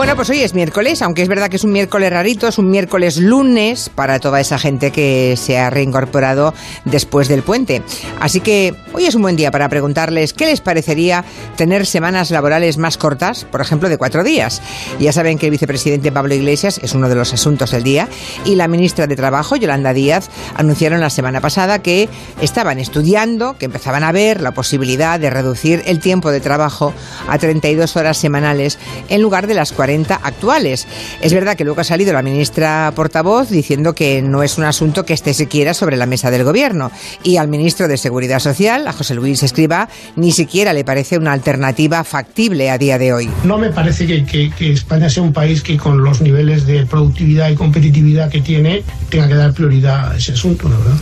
Bueno, pues hoy es miércoles, aunque es verdad que es un miércoles rarito, es un miércoles lunes para toda esa gente que se ha reincorporado después del puente. Así que hoy es un buen día para preguntarles qué les parecería tener semanas laborales más cortas, por ejemplo, de cuatro días. Ya saben que el vicepresidente Pablo Iglesias es uno de los asuntos del día y la ministra de Trabajo, Yolanda Díaz, anunciaron la semana pasada que estaban estudiando, que empezaban a ver la posibilidad de reducir el tiempo de trabajo a 32 horas semanales en lugar de las 40 actuales. Es verdad que luego ha salido la ministra portavoz diciendo que no es un asunto que esté siquiera sobre la mesa del gobierno. Y al ministro de Seguridad Social, a José Luis Escriba, ni siquiera le parece una alternativa factible a día de hoy. No me parece que, España sea un país que con los niveles de productividad y competitividad que tiene tenga que dar prioridad a ese asunto, la verdad.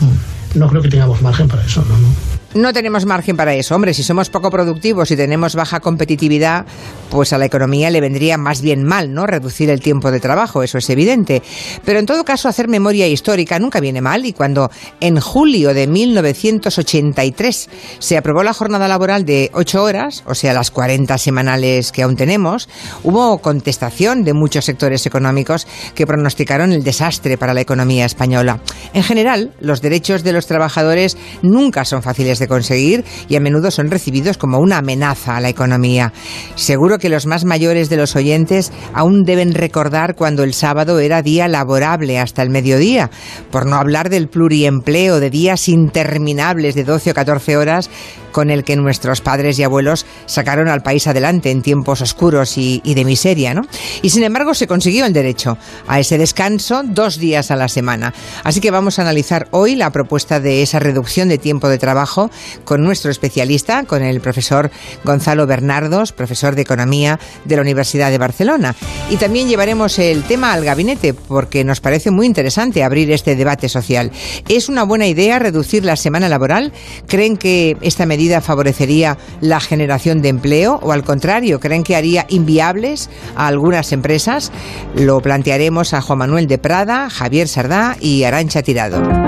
No creo que tengamos margen para eso, ¿no? no. No tenemos margen para eso. Hombre, si somos poco productivos y tenemos baja competitividad, pues a la economía le vendría más bien mal, ¿no? Reducir el tiempo de trabajo, eso es evidente. Pero en todo caso, hacer memoria histórica nunca viene mal y cuando en julio de 1983 se aprobó la jornada laboral de 8 horas, o sea, las 40 semanales que aún tenemos, hubo contestación de muchos sectores económicos que pronosticaron el desastre para la economía española. En general, los derechos de los trabajadores nunca son fáciles de conseguir y a menudo son recibidos como una amenaza a la economía. Seguro que los más mayores de los oyentes aún deben recordar cuando el sábado era día laborable hasta el mediodía, por no hablar del pluriempleo de días interminables de 12 o 14 horas con el que nuestros padres y abuelos sacaron al país adelante en tiempos oscuros y, de miseria, ¿no? Y sin embargo se consiguió el derecho a ese descanso dos días a la semana. Así que vamos a analizar hoy la propuesta de esa reducción de tiempo de trabajo con nuestro especialista, con el profesor Gonzalo Bernardos, profesor de Economía de la Universidad de Barcelona. Y también llevaremos el tema al gabinete porque nos parece muy interesante abrir este debate social. ¿Es una buena idea reducir la semana laboral? ¿Creen que esta medida favorecería la generación de empleo o al contrario, creen que haría inviables a algunas empresas? Lo plantearemos a Juan Manuel de Prada, Javier Sardá y Arancha Tirado.